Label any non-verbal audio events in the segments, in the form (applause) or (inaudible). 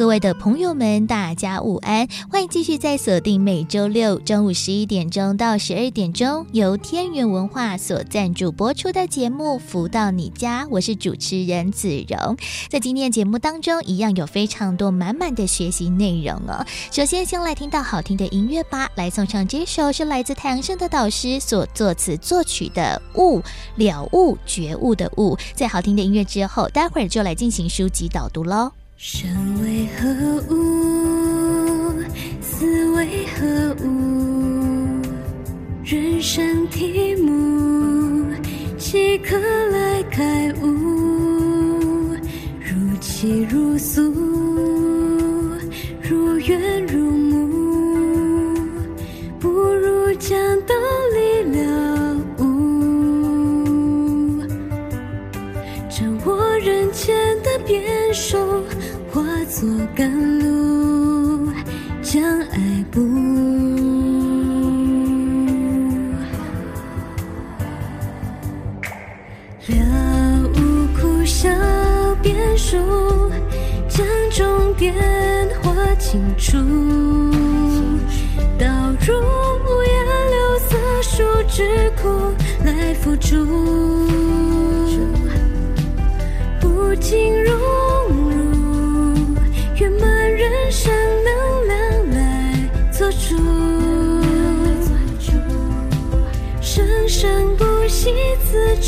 各位的朋友们，大家午安！欢迎继续在锁定每周六中午十一点钟到十二点钟，由天元文化所赞助播出的节目《福到你家》，我是主持人子荣。在今天的节目当中，一样有非常多满满的学习内容哦。首先，先来听到好听的音乐吧，来送上这首是来自太阳盛德导师所作词作曲的《悟了悟觉悟的悟》。在好听的音乐之后，待会儿就来进行书籍导读喽。生为何物？死为何物？人生题目，岂可来开悟？如泣如诉，如怨如慕，不如将道理了悟，掌握人间的变数。化作甘露，将爱布。了悟苦笑变数，将终点画清楚。倒入五颜六色数智库来辅助，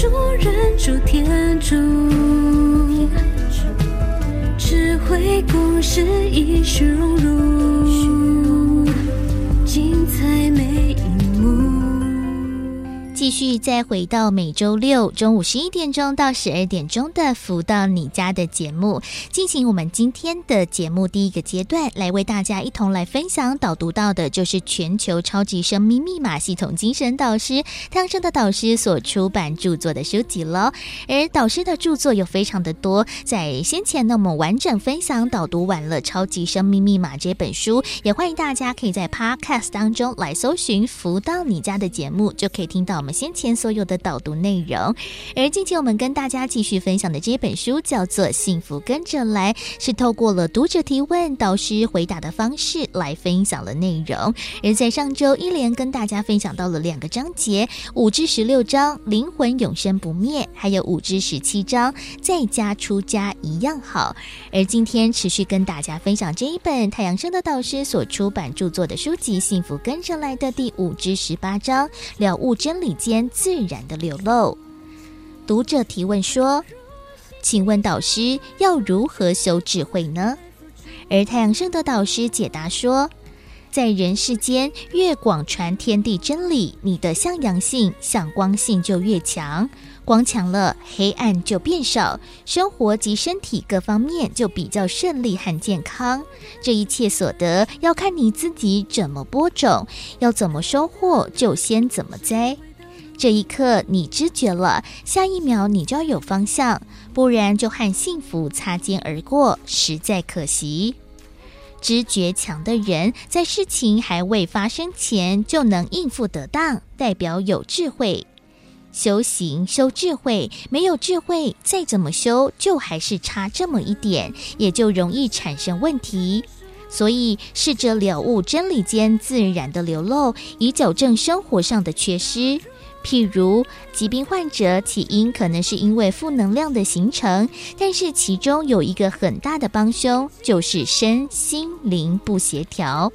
主人主天主，智慧共识，一虚荣辱，精彩美。继续再回到每周六中午十一点钟到十二点钟的“福到你家”的节目，进行我们今天的节目第一个阶段，来为大家一同来分享导读到的，就是全球超级生命密码系统精神导师汤生的导师所出版著作的书籍了。而导师的著作有非常的多，在先前呢，我们完整分享导读完了《超级生命密码》这本书，也欢迎大家可以在 Podcast 当中来搜寻“福到你家”的节目，就可以听到我们。先前所有的导读内容，而近期我们跟大家继续分享的这本书叫做《幸福跟着来》，是透过了读者提问、导师回答的方式来分享了内容。而在上周一连跟大家分享到了两个章节，五至十六章“灵魂永生不灭”，还有五至十七章“在家出家一样好”。而今天持续跟大家分享这一本太阳盛德导师所出版著作的书籍《幸福跟着来的》第五至十八章“了悟真理间自然的流露。读者提问说：“请问导师要如何修智慧呢？”而太阳盛德导师解答说：“在人世间，越广传天地真理，你的向阳性、向光性就越强。光强了，黑暗就变少，生活及身体各方面就比较顺利和健康。这一切所得，要看你自己怎么播种，要怎么收获，就先怎么栽。”这一刻你知觉了，下一秒你就要有方向，不然就和幸福擦肩而过，实在可惜。知觉强的人，在事情还未发生前就能应付得当，代表有智慧。修行修智慧，没有智慧，再怎么修，就还是差这么一点，也就容易产生问题。所以，试着了悟真理间自然的流露，以矫正生活上的缺失。譬如疾病患者起因可能是因为负能量的形成，但是其中有一个很大的帮凶，就是身心灵不协调。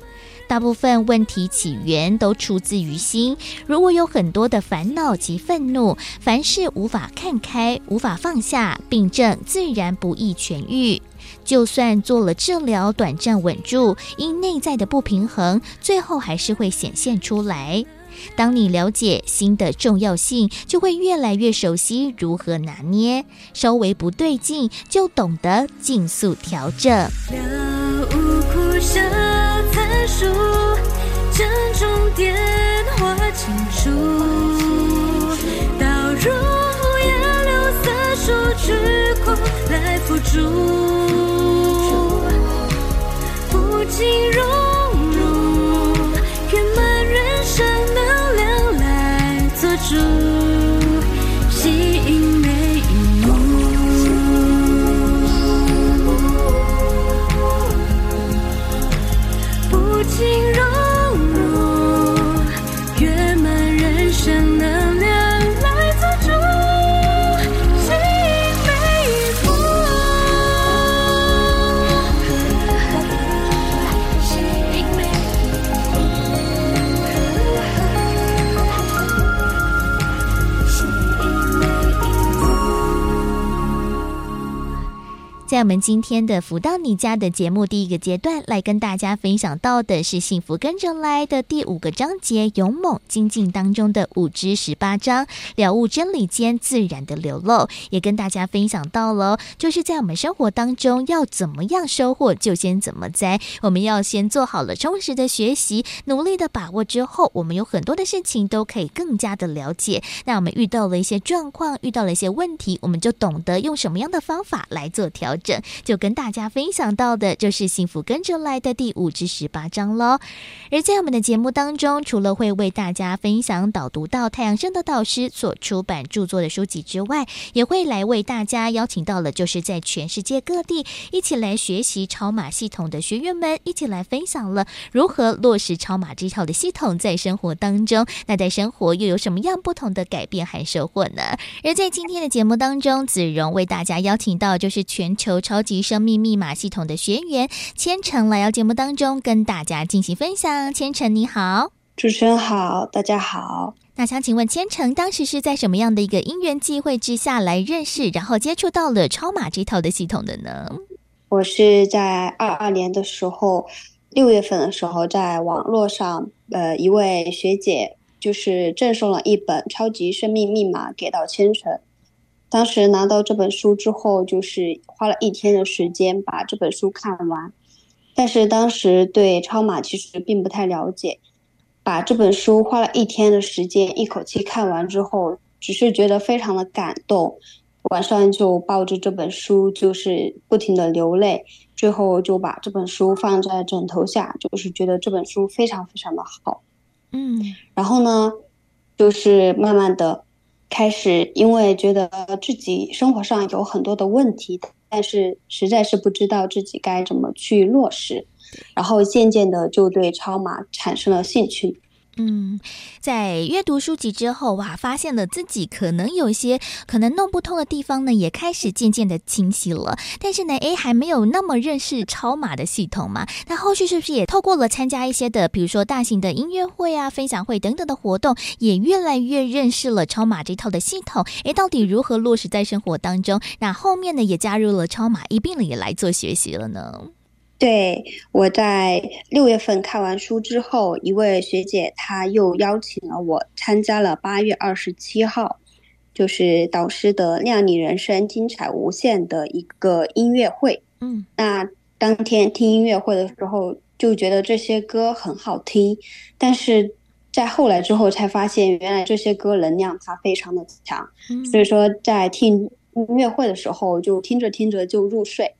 大部分问题起源都出自于心。如果有很多的烦恼及愤怒，凡事无法看开、无法放下，病症自然不易痊愈。就算做了治疗，短暂稳住，因内在的不平衡，最后还是会显现出来。当你了解心的重要性，就会越来越熟悉如何拿捏。稍微不对劲，就懂得尽速调整。了悟苦笑参数，将终点画清楚。导入五颜六色时空来辅助，不尽荣在我们今天的福到你家的节目第一个阶段，来跟大家分享到的是幸福跟着来的第五个章节，勇猛精进当中的五至十八章，了悟真理间自然的流露，也跟大家分享到了，就是在我们生活当中要怎么样收获，就先怎么栽。我们要先做好了充实的学习，努力的把握之后，我们有很多的事情都可以更加的了解。那我们遇到了一些状况，遇到了一些问题，我们就懂得用什么样的方法来做调整。就跟大家分享到的，就是幸福跟着来的第五至十八章喽。而在我们的节目当中，除了会为大家分享导读到太阳升的导师所出版著作的书籍之外，也会来为大家邀请到了，就是在全世界各地一起来学习超马系统的学员们，一起来分享了如何落实超马这套的系统在生活当中。那在生活又有什么样不同的改变和收获呢？而在今天的节目当中，子荣为大家邀请到就是全球。超级生命密码系统的学员千城来到节目当中，跟大家进行分享。千城你好，主持人好，大家好。那想请问千城，当时是在什么样的一个因缘际会之下来认识，然后接触到了超码这套的系统的呢？我是在二二年的时候，六月份的时候，在网络上，呃，一位学姐就是赠送了一本《超级生命密码》给到千成。当时拿到这本书之后，就是花了一天的时间把这本书看完。但是当时对超马其实并不太了解，把这本书花了一天的时间一口气看完之后，只是觉得非常的感动。晚上就抱着这本书，就是不停的流泪。最后就把这本书放在枕头下，就是觉得这本书非常非常的好。嗯，然后呢，就是慢慢的。开始，因为觉得自己生活上有很多的问题，但是实在是不知道自己该怎么去落实，然后渐渐的就对超马产生了兴趣。嗯，在阅读书籍之后哇，发现了自己可能有些可能弄不通的地方呢，也开始渐渐的清晰了。但是呢，诶，还没有那么认识超码的系统嘛？那后续是不是也透过了参加一些的，比如说大型的音乐会啊、分享会等等的活动，也越来越认识了超码这套的系统？诶，到底如何落实在生活当中？那后面呢，也加入了超码一并的也来做学习了呢？对，我在六月份看完书之后，一位学姐她又邀请了我参加了八月二十七号，就是导师的“亮你人生精彩无限”的一个音乐会。嗯，那当天听音乐会的时候，就觉得这些歌很好听，但是在后来之后才发现，原来这些歌能量它非常的强。嗯，所以说在听音乐会的时候，就听着听着就入睡。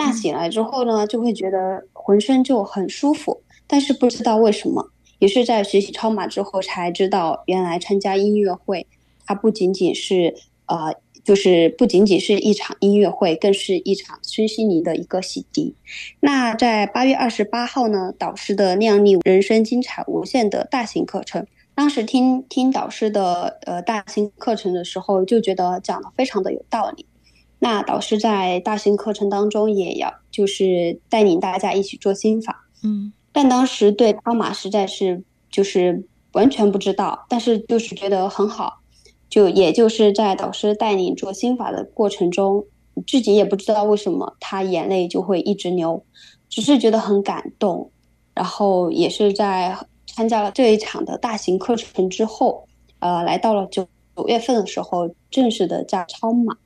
那醒来之后呢，就会觉得浑身就很舒服，但是不知道为什么，也是在学习超马之后才知道，原来参加音乐会，它不仅仅是呃，就是不仅仅是一场音乐会，更是一场身心灵的一个洗涤。那在八月二十八号呢，导师的《靓丽人生精彩无限》的大型课程，当时听听导师的呃大型课程的时候，就觉得讲的非常的有道理。那导师在大型课程当中也要就是带领大家一起做心法，嗯，但当时对超马实在是就是完全不知道，但是就是觉得很好，就也就是在导师带领做心法的过程中，自己也不知道为什么他眼泪就会一直流，只是觉得很感动，然后也是在参加了这一场的大型课程之后，呃，来到了九九月份的时候，正式的加超码。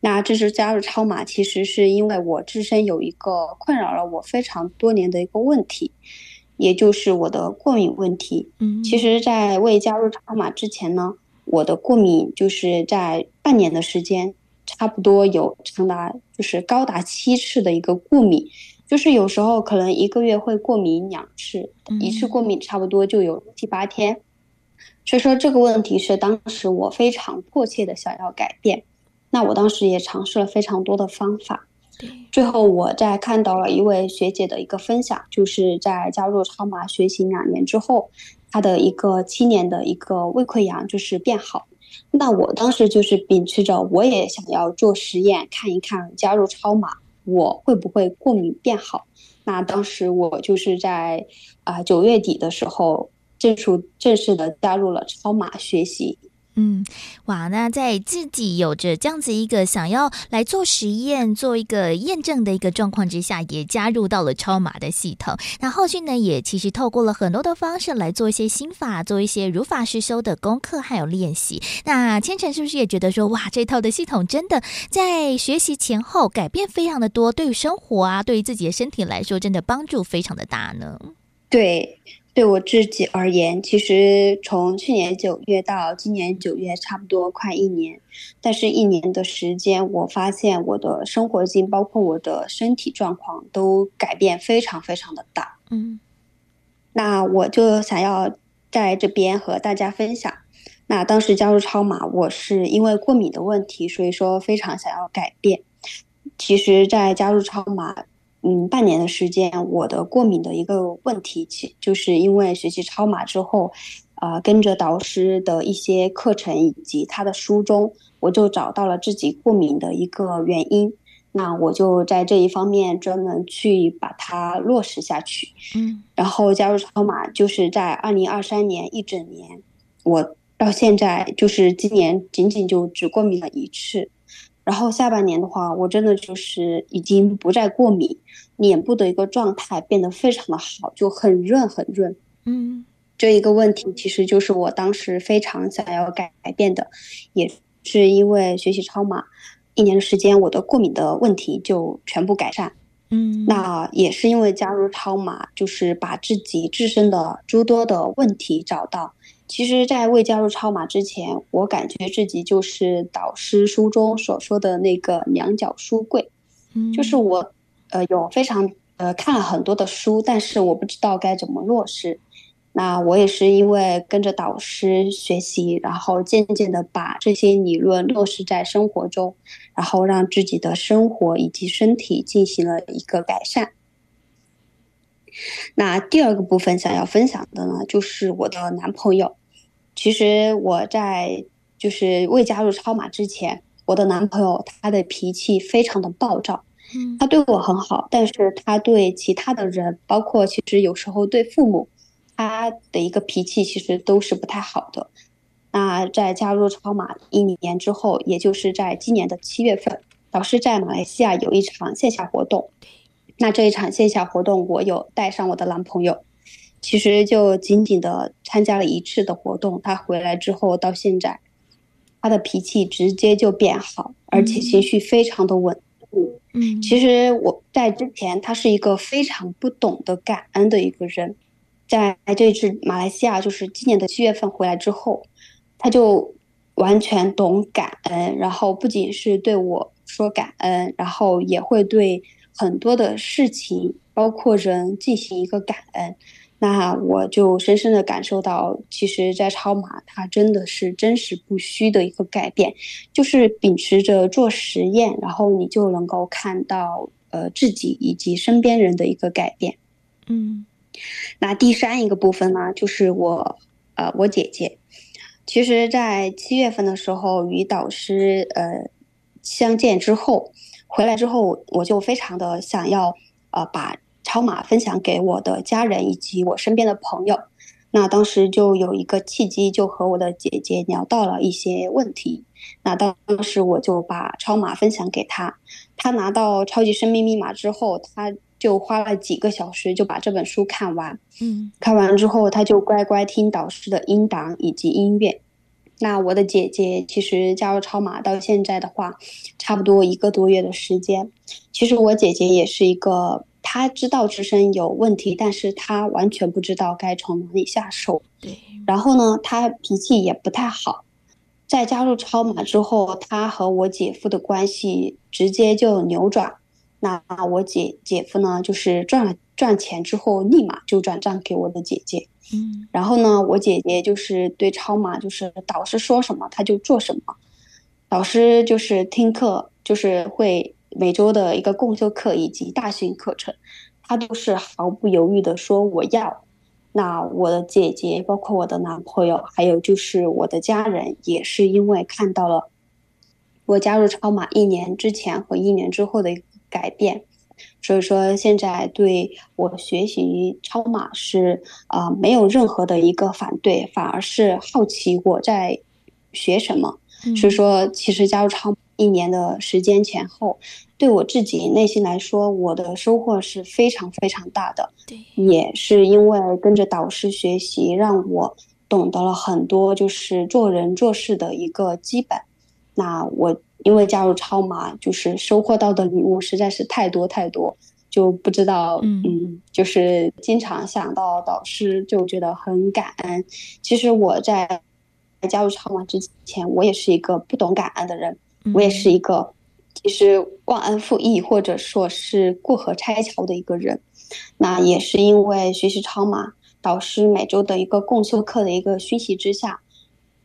那这次加入超马，其实是因为我自身有一个困扰了我非常多年的一个问题，也就是我的过敏问题。嗯，其实，在未加入超马之前呢，我的过敏就是在半年的时间差不多有长达就是高达七次的一个过敏，就是有时候可能一个月会过敏两次，一次过敏差不多就有七八天。所以说这个问题是当时我非常迫切的想要改变，那我当时也尝试了非常多的方法，最后我在看到了一位学姐的一个分享，就是在加入超马学习两年之后，她的一个七年的一个胃溃疡就是变好，那我当时就是秉持着我也想要做实验看一看加入超马我会不会过敏变好，那当时我就是在啊九月底的时候。正式正式的加入了超马学习。嗯，哇，那在自己有着这样子一个想要来做实验、做一个验证的一个状况之下，也加入到了超马的系统。那后续呢，也其实透过了很多的方式来做一些心法，做一些如法实修的功课还有练习。那千晨是不是也觉得说，哇，这套的系统真的在学习前后改变非常的多，对于生活啊，对于自己的身体来说，真的帮助非常的大呢？对。对我自己而言，其实从去年九月到今年九月，差不多快一年。但是，一年的时间，我发现我的生活境，包括我的身体状况，都改变非常非常的大。嗯，那我就想要在这边和大家分享。那当时加入超马，我是因为过敏的问题，所以说非常想要改变。其实，在加入超码。嗯，半年的时间，我的过敏的一个问题，其就是因为学习超马之后，啊、呃，跟着导师的一些课程以及他的书中，我就找到了自己过敏的一个原因。那我就在这一方面专门去把它落实下去。嗯，然后加入超马，就是在二零二三年一整年，我到现在就是今年仅仅就只过敏了一次。然后下半年的话，我真的就是已经不再过敏，脸部的一个状态变得非常的好，就很润很润。嗯，这一个问题其实就是我当时非常想要改变的，也是因为学习超马一年的时间，我的过敏的问题就全部改善。嗯，那也是因为加入超马，就是把自己自身的诸多的问题找到。其实，在未加入超马之前，我感觉自己就是导师书中所说的那个两脚书柜，嗯，就是我，呃，有非常呃看了很多的书，但是我不知道该怎么落实。那我也是因为跟着导师学习，然后渐渐的把这些理论落实在生活中，然后让自己的生活以及身体进行了一个改善。那第二个部分想要分享的呢，就是我的男朋友。其实我在就是未加入超马之前，我的男朋友他的脾气非常的暴躁，嗯，他对我很好，但是他对其他的人，包括其实有时候对父母，他的一个脾气其实都是不太好的。那在加入超马一年之后，也就是在今年的七月份，老师在马来西亚有一场线下活动，那这一场线下活动，我有带上我的男朋友。其实就仅仅的参加了一次的活动，他回来之后到现在，他的脾气直接就变好，而且情绪非常的稳固。嗯，其实我在之前，他是一个非常不懂得感恩的一个人，在这次马来西亚就是今年的七月份回来之后，他就完全懂感恩，然后不仅是对我说感恩，然后也会对很多的事情，包括人进行一个感恩。那我就深深的感受到，其实，在超马，它真的是真实不虚的一个改变，就是秉持着做实验，然后你就能够看到，呃，自己以及身边人的一个改变。嗯，那第三一个部分呢，就是我，呃，我姐姐，其实，在七月份的时候与导师，呃，相见之后，回来之后，我就非常的想要，呃，把。超码分享给我的家人以及我身边的朋友，那当时就有一个契机，就和我的姐姐聊到了一些问题。那当时我就把超码分享给她，她拿到超级生命密码之后，她就花了几个小时就把这本书看完。嗯，看完之后，她就乖乖听导师的音档以及音乐。那我的姐姐其实加入超马到现在的话，差不多一个多月的时间。其实我姐姐也是一个。他知道自身有问题，但是他完全不知道该从哪里下手。对，然后呢，他脾气也不太好。在加入超马之后，他和我姐夫的关系直接就扭转。那我姐姐夫呢，就是赚了赚钱之后，立马就转账给我的姐姐。嗯，然后呢，我姐姐就是对超马，就是导师说什么他就做什么。导师就是听课，就是会每周的一个共修课以及大型课程，他都是毫不犹豫的说我要。那我的姐姐，包括我的男朋友，还有就是我的家人，也是因为看到了我加入超马一年之前和一年之后的一个改变，所以说现在对我学习超马是啊、呃、没有任何的一个反对，反而是好奇我在学什么。所以说，其实加入超马一年的时间前后。对我自己内心来说，我的收获是非常非常大的。对，也是因为跟着导师学习，让我懂得了很多，就是做人做事的一个基本。那我因为加入超马，就是收获到的礼物实在是太多太多，就不知道，嗯，嗯，就是经常想到导师，就觉得很感恩。其实我在加入超马之前，我也是一个不懂感恩的人，我也是一个。其实忘恩负义，或者说是过河拆桥的一个人，那也是因为学习超马导师每周的一个共修课的一个熏习之下，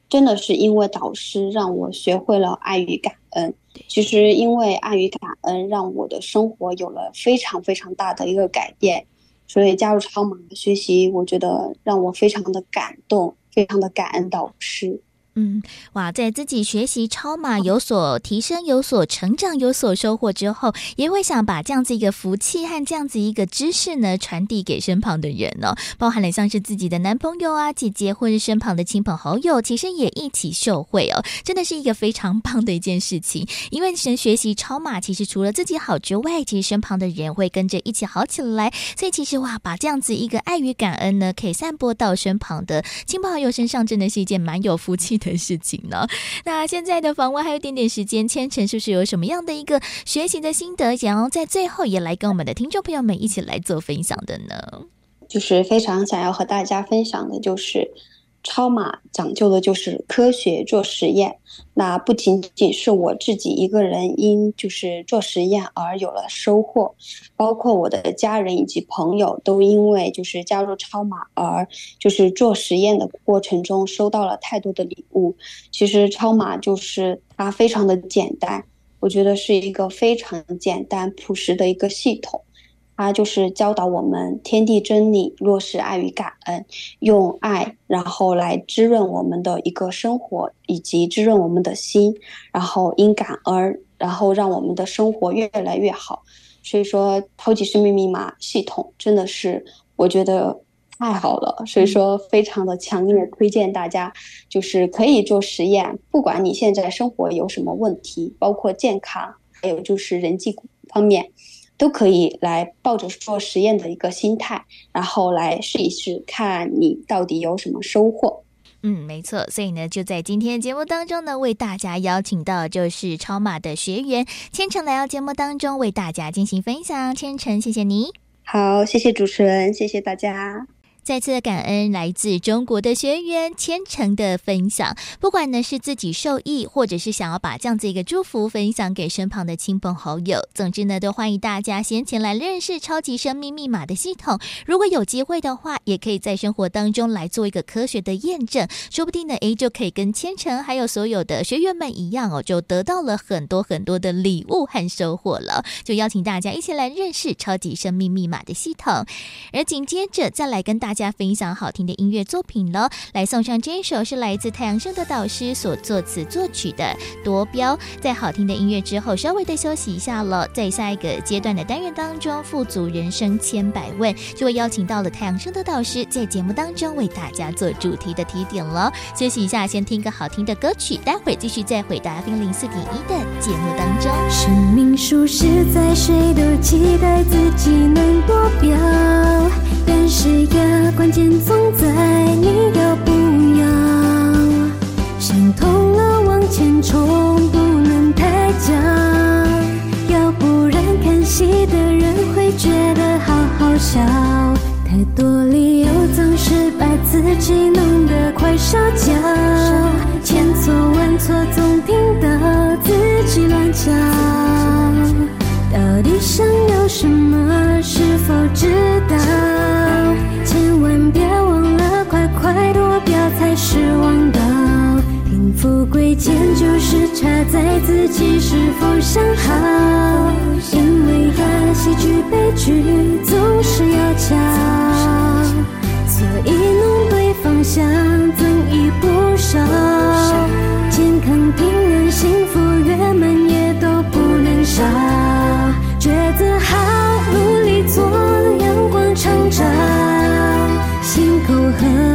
真的是因为导师让我学会了爱与感恩。其实因为爱与感恩，让我的生活有了非常非常大的一个改变。所以加入超马的学习，我觉得让我非常的感动，非常的感恩导师。嗯，哇，在自己学习超马有所提升、有所成长、有所收获之后，也会想把这样子一个福气和这样子一个知识呢传递给身旁的人、哦，包含了像是自己的男朋友啊、姐姐或是身旁的亲朋好友，其实也一起受惠哦，真的是一个非常棒的一件事情。因为神学习超马，其实除了自己好之外，其实身旁的人会跟着一起好起来。所以其实哇，把这样子一个爱与感恩呢，可以散播到身旁的亲朋好友身上，真的是一件蛮有福气的。的事情呢？那现在的访问还有一点点时间，千晨是不是有什么样的一个学习的心得，想要在最后也来跟我们的听众朋友们一起来做分享的呢？就是非常想要和大家分享的，就是。超马讲究的就是科学做实验，那不仅仅是我自己一个人因就是做实验而有了收获，包括我的家人以及朋友都因为就是加入超马而就是做实验的过程中收到了太多的礼物。其实超马就是它非常的简单，我觉得是一个非常简单朴实的一个系统。它就是教导我们天地真理，落实爱与感恩，用爱然后来滋润我们的一个生活，以及滋润我们的心，然后因感恩，然后让我们的生活越来越好。所以说，超级生命密码系统真的是我觉得太好了，所以说非常的强烈推荐大家，就是可以做实验，不管你现在生活有什么问题，包括健康，还有就是人际方面。都可以来抱着做实验的一个心态，然后来试一试，看你到底有什么收获。嗯，没错。所以呢，就在今天的节目当中呢，为大家邀请到就是超马的学员千诚来到节目当中，为大家进行分享。千诚，谢谢你。好，谢谢主持人，谢谢大家。再次的感恩来自中国的学员千诚的分享，不管呢是自己受益，或者是想要把这样子一个祝福分享给身旁的亲朋好友，总之呢，都欢迎大家先前来认识超级生命密码的系统。如果有机会的话，也可以在生活当中来做一个科学的验证，说不定呢，诶，就可以跟千成还有所有的学员们一样哦，就得到了很多很多的礼物和收获了。就邀请大家一起来认识超级生命密码的系统，而紧接着再来跟大家。大家分享好听的音乐作品喽，来送上这一首是来自太阳盛的导师所作词作曲的《夺标》。在好听的音乐之后，稍微的休息一下了，在下一个阶段的单元当中，富足人生千百问就会邀请到了太阳盛的导师在节目当中为大家做主题的提点了。休息一下，先听个好听的歌曲，待会继续再回答冰零四点一的节目当中。生命数十载，谁都期待自己能夺标，但是要。关键总在你要不要，想通了往前冲，不能太假，要不然看戏的人会觉得好好笑。太多理由总是把自己弄得快烧焦，千错万错。总听到自己乱叫。到底想要什么？是否知道？表才是王道。贫富贵贱就是差在自己是否想好。因为啊，喜剧悲剧总是要讲，所以弄对方向，增益不少。健康平安幸福圆满也都不能少。抉择好，努力做，阳光成长。心口和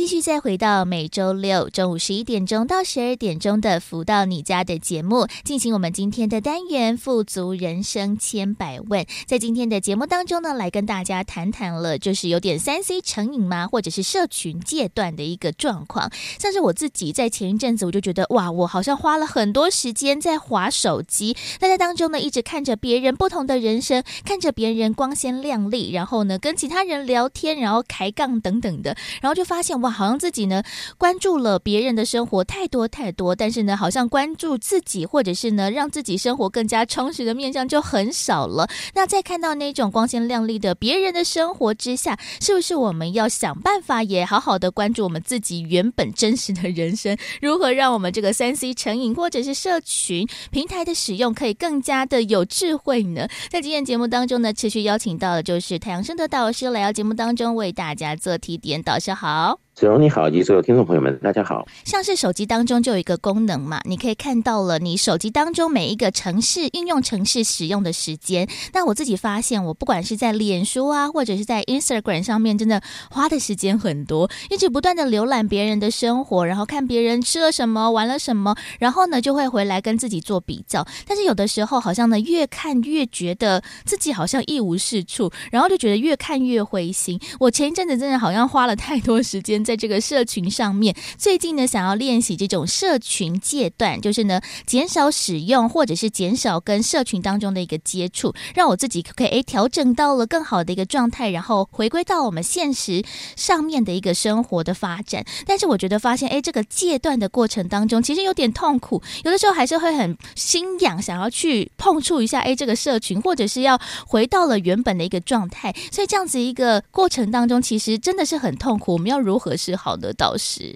继续再回到每周六中午十一点钟到十二点钟的“福到你家”的节目，进行我们今天的单元“富足人生千百问”。在今天的节目当中呢，来跟大家谈谈了，就是有点三 C 成瘾吗？或者是社群戒断的一个状况。像是我自己在前一阵子，我就觉得哇，我好像花了很多时间在划手机，那在当中呢，一直看着别人不同的人生，看着别人光鲜亮丽，然后呢，跟其他人聊天，然后抬杠等等的，然后就发现。哇，好像自己呢关注了别人的生活太多太多，但是呢，好像关注自己或者是呢让自己生活更加充实的面向就很少了。那在看到那种光鲜亮丽的别人的生活之下，是不是我们要想办法也好好的关注我们自己原本真实的人生？如何让我们这个三 C 成瘾或者是社群平台的使用可以更加的有智慧呢？在今天节目当中呢，持续邀请到的就是太阳升德导师来到节目当中为大家做提点。导师好。子荣你好，以及所有听众朋友们，大家好。像是手机当中就有一个功能嘛，你可以看到了你手机当中每一个城市应用城市使用的时间。那我自己发现，我不管是在脸书啊，或者是在 Instagram 上面，真的花的时间很多，一直不断的浏览别人的生活，然后看别人吃了什么，玩了什么，然后呢就会回来跟自己做比较。但是有的时候好像呢越看越觉得自己好像一无是处，然后就觉得越看越灰心。我前一阵子真的好像花了太多时间。在这个社群上面，最近呢，想要练习这种社群戒断，就是呢，减少使用或者是减少跟社群当中的一个接触，让我自己可以诶调整到了更好的一个状态，然后回归到我们现实上面的一个生活的发展。但是我觉得发现，诶，这个戒断的过程当中，其实有点痛苦，有的时候还是会很心痒，想要去碰触一下，诶，这个社群，或者是要回到了原本的一个状态。所以这样子一个过程当中，其实真的是很痛苦。我们要如何？是好的导师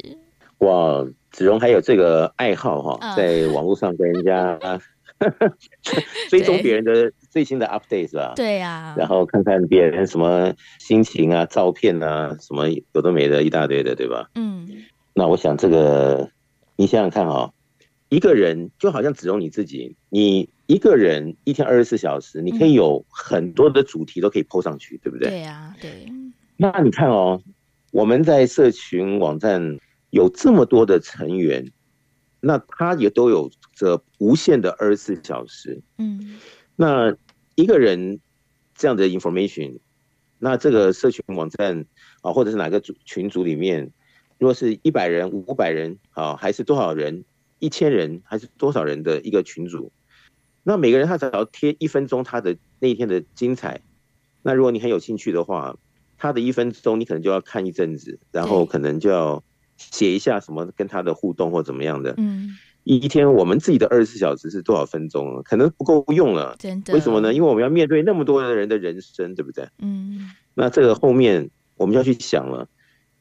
哇，子荣还有这个爱好哈，在网络上跟人家 (laughs) 追踪别人的最新的 update 是吧？对呀，然后看看别人什么心情啊、照片啊，什么有的没的一大堆的，对吧？嗯，那我想这个，你想想看哈，一个人就好像子荣你自己，你一个人一天二十四小时，你可以有很多的主题都可以 po 上去，对不对？对呀，对。那你看哦。我们在社群网站有这么多的成员，那他也都有着无限的二十四小时。嗯，那一个人这样的 information，那这个社群网站啊，或者是哪个组群组里面，如果是一百人、五百人啊，还是多少人、一千人，还是多少人的一个群组，那每个人他只要贴一分钟他的那一天的精彩，那如果你很有兴趣的话。他的一分钟，你可能就要看一阵子，然后可能就要写一下什么跟他的互动或怎么样的。嗯，一天我们自己的二十四小时是多少分钟？可能不够用了。真的？为什么呢？因为我们要面对那么多的人的人生，对不对？嗯。那这个后面我们要去想了，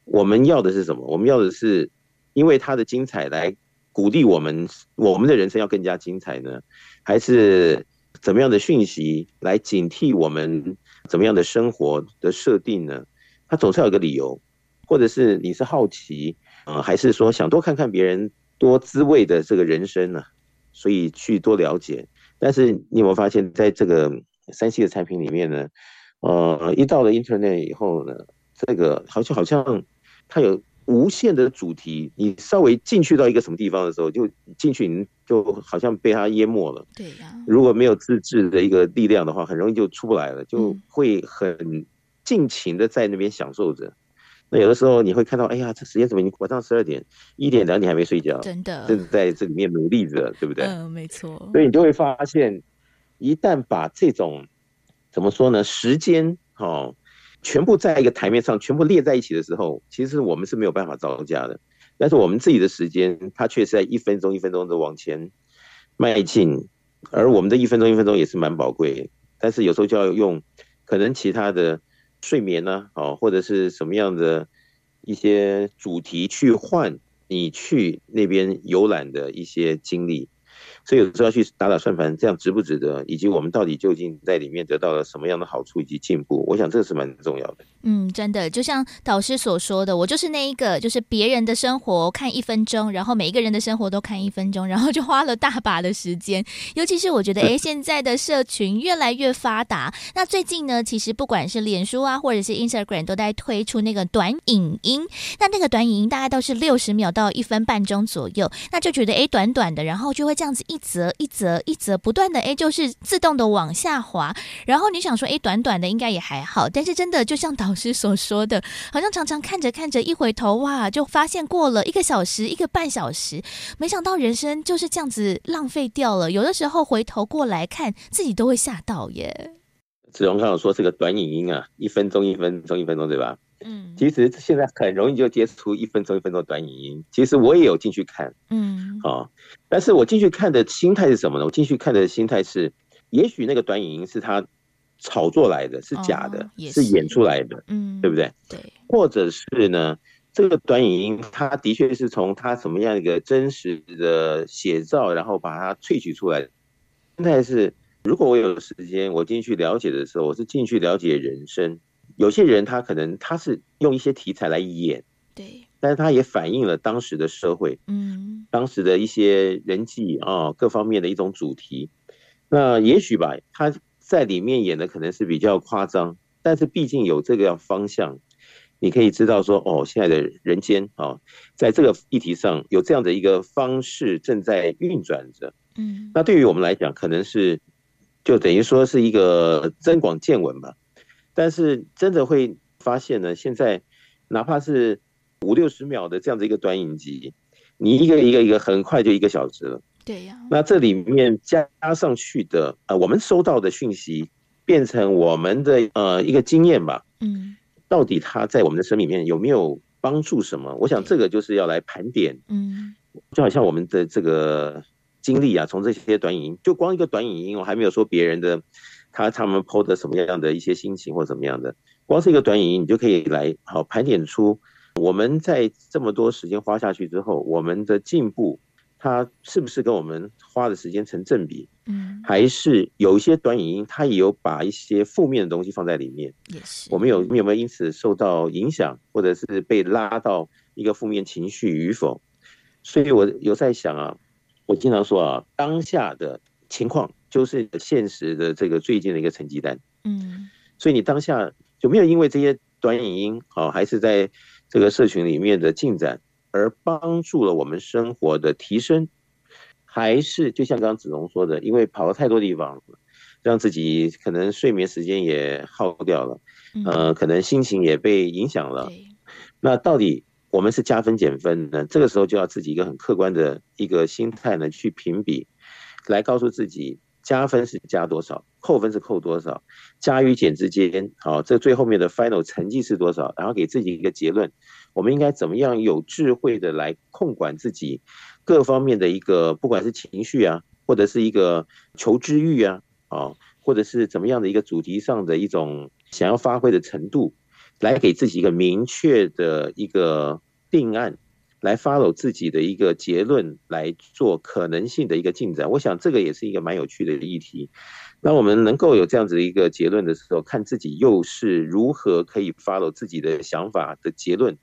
我们要的是什么？我们要的是因为他的精彩来鼓励我们，我们的人生要更加精彩呢？还是怎么样的讯息来警惕我们？怎么样的生活的设定呢？他总是要有个理由，或者是你是好奇啊、还是说想多看看别人多滋味的这个人生呢？所以去多了解。但是你有没有发现，在这个三 C 的产品里面呢，呃，一到了 Internet 以后呢，这个好像好像它有无限的主题，你稍微进去到一个什么地方的时候，就进去你就好像被它淹没了。对呀、啊，如果没有自制的一个力量的话，很容易就出不来了，就会很尽情的在那边享受着。那有的时候你会看到，哎呀，这时间怎么已经晚上十二点、一点、两点还没睡觉？真的，正在这里面努力着，对不对？嗯，没错。所以你就会发现，一旦把这种怎么说呢，时间哦，全部在一个台面上，全部列在一起的时候，其实我们是没有办法造价的。但是我们自己的时间，它却是在一分钟一分钟的往前迈进，而我们的一分钟一分钟也是蛮宝贵。但是有时候就要用可能其他的。睡眠呢？哦，或者是什么样的一些主题去换你去那边游览的一些经历。所以有时候要去打打算盘，这样值不值得？以及我们到底究竟在里面得到了什么样的好处以及进步？我想这是蛮重要的。嗯，真的，就像导师所说的，我就是那一个，就是别人的生活看一分钟，然后每一个人的生活都看一分钟，然后就花了大把的时间。尤其是我觉得，哎，现在的社群越来越发达。那最近呢，其实不管是脸书啊，或者是 Instagram，都在推出那个短影音。那那个短影音大概都是六十秒到一分半钟左右，那就觉得哎，短短的，然后就会这样子。一则一则一则不断的哎，就是自动的往下滑，然后你想说哎，短短的应该也还好，但是真的就像导师所说的，好像常常看着看着一回头哇，就发现过了一个小时一个半小时，没想到人生就是这样子浪费掉了。有的时候回头过来看自己都会吓到耶。子荣刚刚说这个短影音啊，一分钟一分钟一分钟对吧？嗯，其实现在很容易就接触一分钟一分钟的短影音。其实我也有进去看，嗯，好，但是我进去看的心态是什么呢？我进去看的心态是，也许那个短影音是他炒作来的，是假的，是演出来的，嗯，对不对？对，或者是呢，这个短影音它的确是从他什么样一个真实的写照，然后把它萃取出来的。心态是，如果我有时间，我进去了解的时候，我是进去了解人生。有些人他可能他是用一些题材来演，对，但是他也反映了当时的社会，嗯，当时的一些人际啊各方面的一种主题。那也许吧，他在里面演的可能是比较夸张，但是毕竟有这个方向，你可以知道说，哦，现在的人间啊，在这个议题上有这样的一个方式正在运转着，嗯，那对于我们来讲，可能是就等于说是一个增广见闻吧。但是真的会发现呢，现在哪怕是五六十秒的这样的一个短影集，你一个一个一个很快就一个小时了。对呀。那这里面加上去的呃，我们收到的讯息变成我们的呃一个经验吧。嗯。到底它在我们的生命里面有没有帮助什么？我想这个就是要来盘点。嗯。就好像我们的这个经历啊，从这些短影音，就光一个短影音，我还没有说别人的。他他们 PO 的什么样的一些心情或怎么样的，光是一个短影音，你就可以来好盘点出我们在这么多时间花下去之后，我们的进步，它是不是跟我们花的时间成正比？嗯，还是有一些短影音，它也有把一些负面的东西放在里面。也是，我们有有没有因此受到影响，或者是被拉到一个负面情绪与否？所以我有在想啊，我经常说啊，当下的情况。就是现实的这个最近的一个成绩单，嗯，所以你当下有没有因为这些短影音好，还是在这个社群里面的进展而帮助了我们生活的提升，还是就像刚刚子龙说的，因为跑了太多地方，让自己可能睡眠时间也耗掉了，呃，可能心情也被影响了。那到底我们是加分减分呢？这个时候就要自己一个很客观的一个心态呢去评比，来告诉自己。加分是加多少，扣分是扣多少，加与减之间，好，这最后面的 final 成绩是多少？然后给自己一个结论，我们应该怎么样有智慧的来控管自己各方面的一个，不管是情绪啊，或者是一个求知欲啊，啊，或者是怎么样的一个主题上的一种想要发挥的程度，来给自己一个明确的一个定案。来 follow 自己的一个结论，来做可能性的一个进展。我想这个也是一个蛮有趣的议题。那我们能够有这样子的一个结论的时候，看自己又是如何可以 follow 自己的想法的结论，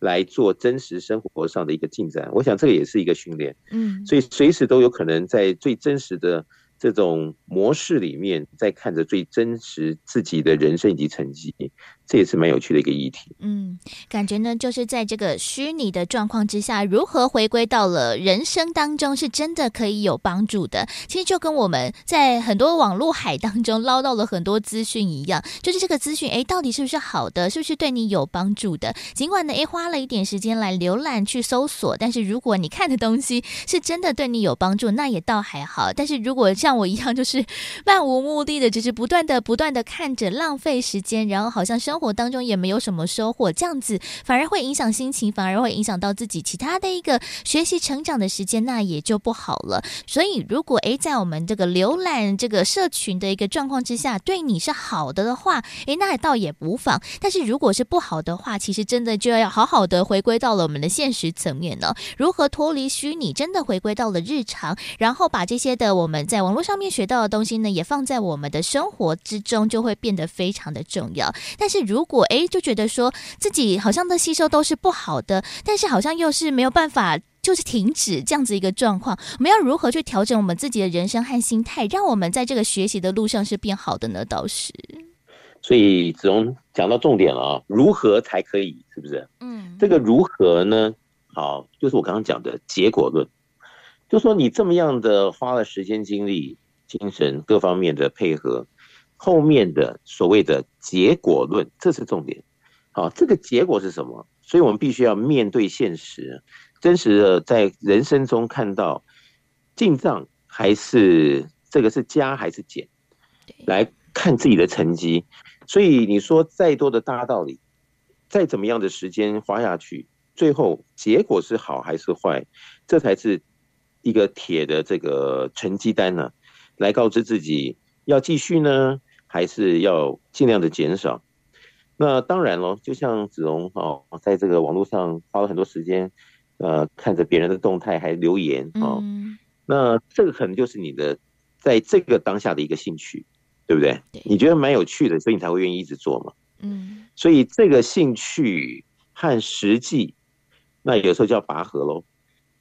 来做真实生活上的一个进展。我想这个也是一个训练。嗯，所以随时都有可能在最真实的这种模式里面，在看着最真实自己的人生以及成绩，这也是蛮有趣的一个议题。嗯，感觉呢，就是在这个虚拟的状况之下，如何回归到了人生当中，是真的可以有帮助的。其实就跟我们在很多网络海当中捞到了很多资讯一样，就是这个资讯，哎，到底是不是好的，是不是对你有帮助的？尽管呢，哎，花了一点时间来浏览去搜索，但是如果你看的东西是真的对你有帮助，那也倒还好。但是如果像我一样，就是漫无目的的，只是不断的、不断的看着，浪费时间，然后好像生生活当中也没有什么收获，这样子反而会影响心情，反而会影响到自己其他的一个学习成长的时间，那也就不好了。所以，如果诶，在我们这个浏览这个社群的一个状况之下，对你是好的的话，诶，那倒也无妨。但是如果是不好的话，其实真的就要好好的回归到了我们的现实层面呢。如何脱离虚拟，真的回归到了日常，然后把这些的我们在网络上面。学到的东西呢，也放在我们的生活之中，就会变得非常的重要。但是如果诶，就觉得说自己好像的吸收都是不好的，但是好像又是没有办法，就是停止这样子一个状况。我们要如何去调整我们自己的人生和心态，让我们在这个学习的路上是变好的呢？倒是，所以子龙讲到重点了啊，如何才可以？是不是？嗯，这个如何呢？好，就是我刚刚讲的结果论，就说你这么样的花了时间精力。精神各方面的配合，后面的所谓的结果论，这是重点。好，这个结果是什么？所以我们必须要面对现实，真实的在人生中看到进账还是这个是加还是减，来看自己的成绩。所以你说再多的大道理，再怎么样的时间花下去，最后结果是好还是坏，这才是一个铁的这个成绩单呢。来告知自己要继续呢，还是要尽量的减少？那当然了，就像子龙哦，在这个网络上花了很多时间，呃，看着别人的动态还留言哦，嗯、那这个可能就是你的在这个当下的一个兴趣，对不对？对，你觉得蛮有趣的，所以你才会愿意一直做嘛。嗯，所以这个兴趣和实际，那有时候就要拔河喽。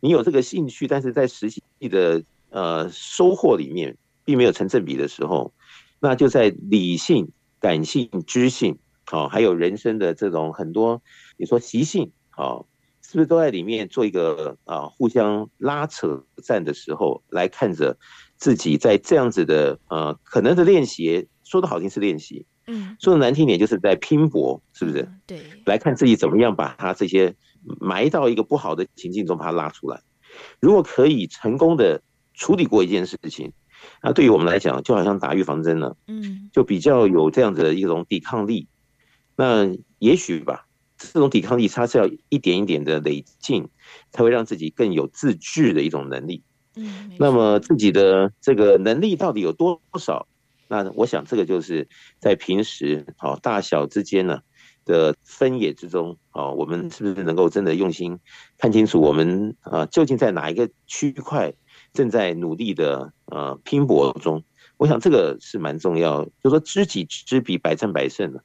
你有这个兴趣，但是在实际的呃收获里面。并没有成正比的时候，那就在理性、感性、知性，好，还有人生的这种很多，你说习性，好，是不是都在里面做一个啊互相拉扯战的时候，来看着自己在这样子的呃可能的练习，说的好听是练习，嗯，说的难听点就是在拼搏，是不是？对，来看自己怎么样把他这些埋到一个不好的情境中把它拉出来，如果可以成功的处理过一件事情。那对于我们来讲，就好像打预防针了，嗯，就比较有这样子的一种抵抗力。那也许吧，这种抵抗力它是要一点一点的累进，才会让自己更有自制的一种能力。嗯，那么自己的这个能力到底有多少？那我想这个就是在平时好大小之间呢的分野之中，啊，我们是不是能够真的用心看清楚我们啊究竟在哪一个区块？正在努力的呃拼搏中，我想这个是蛮重要，就说知己知彼，百战百胜的。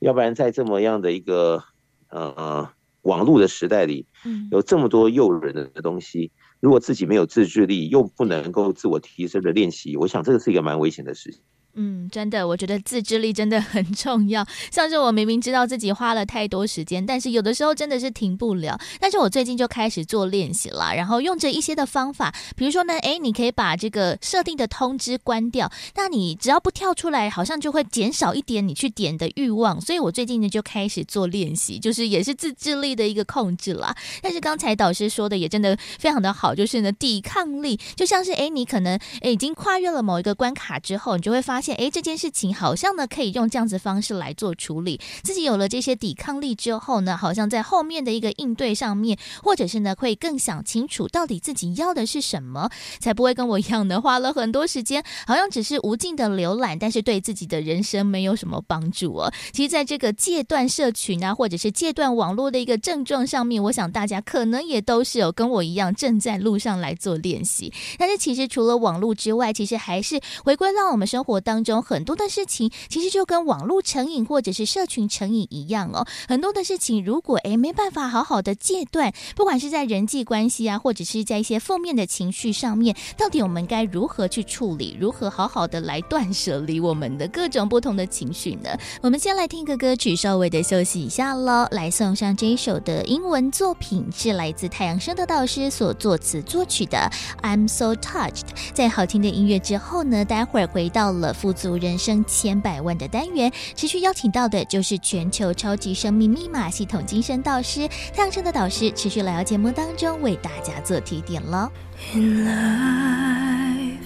要不然在这么样的一个呃网络的时代里，有这么多诱人的东西，如果自己没有自制力，又不能够自我提升的练习，我想这个是一个蛮危险的事情。嗯，真的，我觉得自制力真的很重要。像是我明明知道自己花了太多时间，但是有的时候真的是停不了。但是我最近就开始做练习了，然后用着一些的方法，比如说呢，诶，你可以把这个设定的通知关掉，那你只要不跳出来，好像就会减少一点你去点的欲望。所以我最近呢就开始做练习，就是也是自制力的一个控制啦。但是刚才导师说的也真的非常的好，就是呢抵抗力，就像是诶，你可能诶已经跨越了某一个关卡之后，你就会发现。哎，这件事情好像呢，可以用这样子方式来做处理。自己有了这些抵抗力之后呢，好像在后面的一个应对上面，或者是呢，会更想清楚到底自己要的是什么，才不会跟我一样的花了很多时间，好像只是无尽的浏览，但是对自己的人生没有什么帮助哦。其实，在这个戒断社群啊，或者是戒断网络的一个症状上面，我想大家可能也都是有跟我一样正在路上来做练习。但是，其实除了网络之外，其实还是回归到我们生活当中，很多的事情其实就跟网络成瘾或者是社群成瘾一样哦。很多的事情如果诶没办法好好的戒断，不管是在人际关系啊，或者是在一些负面的情绪上面，到底我们该如何去处理？如何好好的来断舍离我们的各种不同的情绪呢？我们先来听个歌曲，稍微的休息一下喽。来送上这一首的英文作品，是来自太阳升的导师所作词作曲的《I'm So Touched》。在好听的音乐之后呢，待会儿回到了富足人生千百万的单元，持续邀请到的就是全球超级生命密码系统精神导师太阳升的导师，持续来到节目当中为大家做提点了。In life,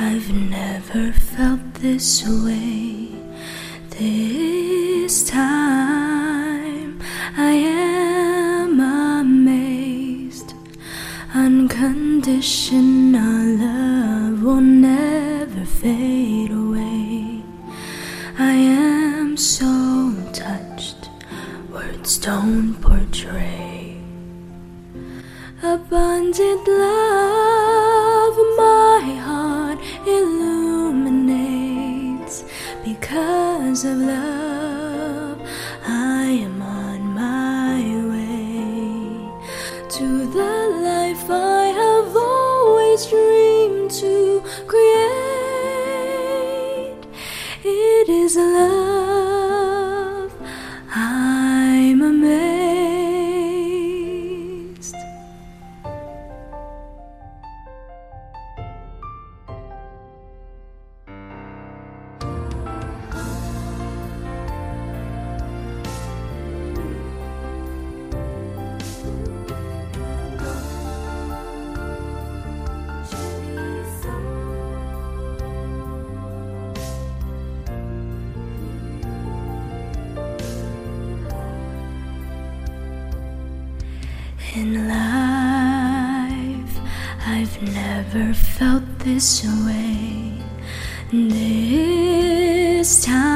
I've never felt this way. This time I am amazed. Unconditional love will never fade away. I am so touched, words don't portray. Abundant love, my heart illuminates. Because of love, I am on my way to the life I have always dreamed to create. It is love, In life, I've never felt this way. This time,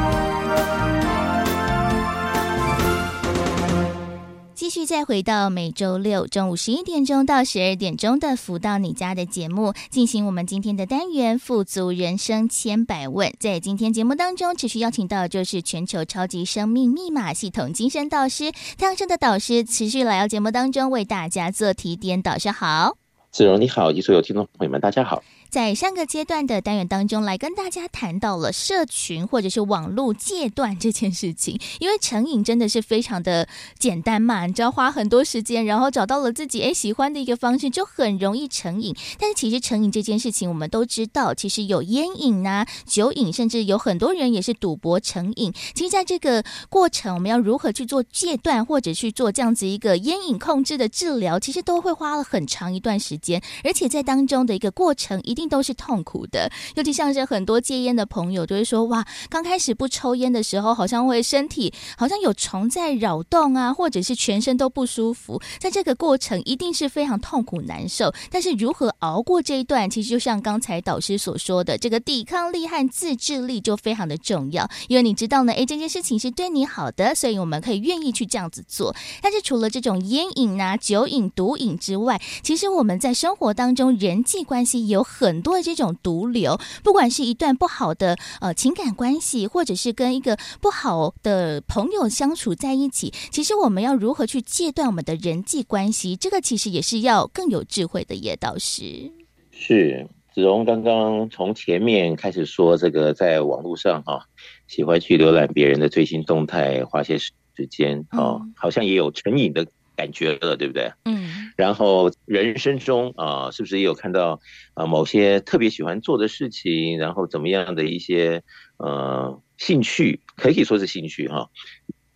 续再回到每周六中午十一点钟到十二点钟的“福到你家”的节目，进行我们今天的单元“富足人生千百问”。在今天节目当中，持续邀请到就是全球超级生命密码系统精神导师太阳升的导师，持续来到节目当中为大家做提点。导师好，子荣你好，以及所有听众朋友们，大家好。在上个阶段的单元当中，来跟大家谈到了社群或者是网络戒断这件事情。因为成瘾真的是非常的简单嘛，你只要花很多时间，然后找到了自己诶喜欢的一个方式，就很容易成瘾。但是其实成瘾这件事情，我们都知道，其实有烟瘾啊、酒瘾，甚至有很多人也是赌博成瘾。其实在这个过程，我们要如何去做戒断，或者去做这样子一个烟瘾控制的治疗，其实都会花了很长一段时间，而且在当中的一个过程，一定都是痛苦的。尤其像是很多戒烟的朋友，都会说：哇，刚开始不抽烟的时候，好像会身体好像有虫在扰动啊，或者是全身都不舒服。在这个过程，一定是非常痛苦难受。但是如何熬过这一段，其实就像刚才导师所说的，这个抵抗力和自制力就非常的重要。因为你知道呢，诶，(laughs) 这件事情是对你好的，所以我们可以愿意去这样子做。但是除了这种烟瘾啊、酒瘾、毒瘾之外，其实我们在生活当中人际关系有很多的这种毒瘤，不管是一段不好的呃情感关系，或者是跟一个不好的朋友相处在一起，其实我们要如何去戒断我们的人际关系，这个其实也是要更有智慧的叶导师。是子荣刚刚从前面开始说这个在网络上哈、啊，喜欢去浏览别人的最新动态，花些时间啊，好像也有成瘾的感觉了，对不对？嗯。然后人生中啊，是不是也有看到啊某些特别喜欢做的事情，然后怎么样的一些呃兴趣，可以说是兴趣哈、啊，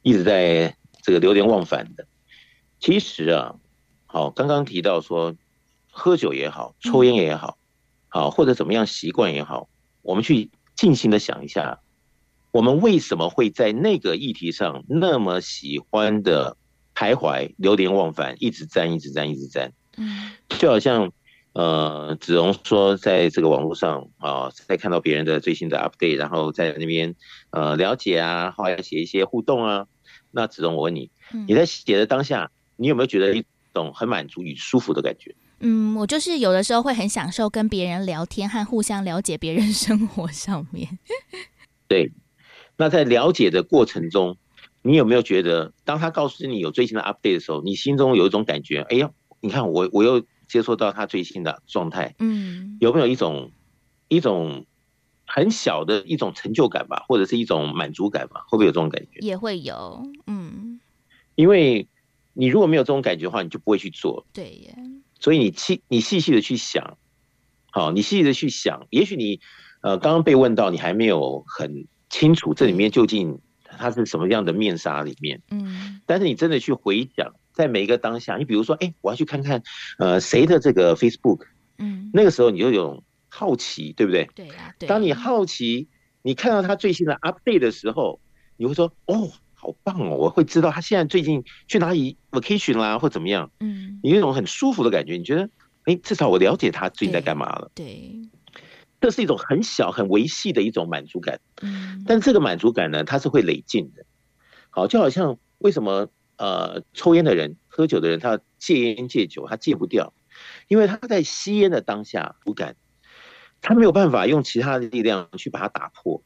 一直在这个流连忘返的。其实啊，好，刚刚提到说。喝酒也好，抽烟也好，好或者怎么样习惯也好，我们去静心的想一下，我们为什么会在那个议题上那么喜欢的徘徊、流连忘返，一直粘、一直粘、一直粘？嗯，就好像呃，子荣说，在这个网络上啊，在看到别人的最新的 update，然后在那边呃了解啊，后来写一些互动啊。那子荣，我问你，你在写的当下，你有没有觉得一种很满足与舒服的感觉？嗯，我就是有的时候会很享受跟别人聊天和互相了解别人生活上面。对，那在了解的过程中，你有没有觉得，当他告诉你有最新的 update 的时候，你心中有一种感觉？哎呀，你看我我又接收到他最新的状态，嗯，有没有一种一种很小的一种成就感吧，或者是一种满足感吧？会不会有这种感觉？也会有，嗯，因为你如果没有这种感觉的话，你就不会去做。对耶。所以你细你细细的去想，好，你细细的去想，也许你呃刚刚被问到，你还没有很清楚这里面究竟它是什么样的面纱里面，嗯，但是你真的去回想，在每一个当下，你比如说，哎，我要去看看呃谁的这个 Facebook，嗯，那个时候你就有好奇，对不对？对呀，对。当你好奇，你看到他最新的 update 的时候，你会说，哦。好棒哦！我会知道他现在最近去哪里 vacation 啦，或怎么样。嗯，你有一种很舒服的感觉，你觉得，哎，至少我了解他最近在干嘛了。对，对，这是一种很小、很维系的一种满足感。嗯，但这个满足感呢，它是会累进的。好，就好像为什么呃，抽烟的人、喝酒的人，他戒烟戒酒，他戒不掉，因为他在吸烟的当下无感，他没有办法用其他的力量去把它打破，